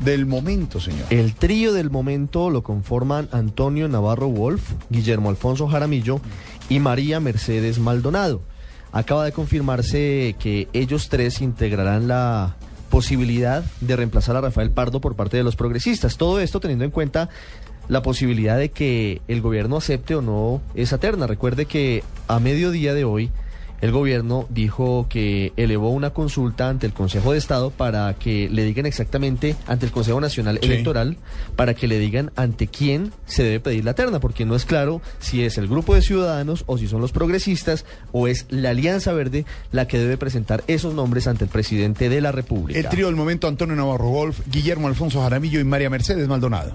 del momento, señor. El trío del momento lo conforman Antonio Navarro Wolf, Guillermo Alfonso Jaramillo y María Mercedes Maldonado. Acaba de confirmarse que ellos tres integrarán la posibilidad de reemplazar a Rafael Pardo por parte de los progresistas. Todo esto teniendo en cuenta la posibilidad de que el gobierno acepte o no esa terna. Recuerde que a mediodía de hoy el gobierno dijo que elevó una consulta ante el Consejo de Estado para que le digan exactamente, ante el Consejo Nacional Sí. Electoral, para que le digan ante quién se debe pedir la terna, porque no es claro si es el grupo de ciudadanos o si son los progresistas o es la Alianza Verde la que debe presentar esos nombres ante el presidente de la República. El trío del momento, Antonio Navarro Golf, Guillermo Alfonso Jaramillo y María Mercedes Maldonado.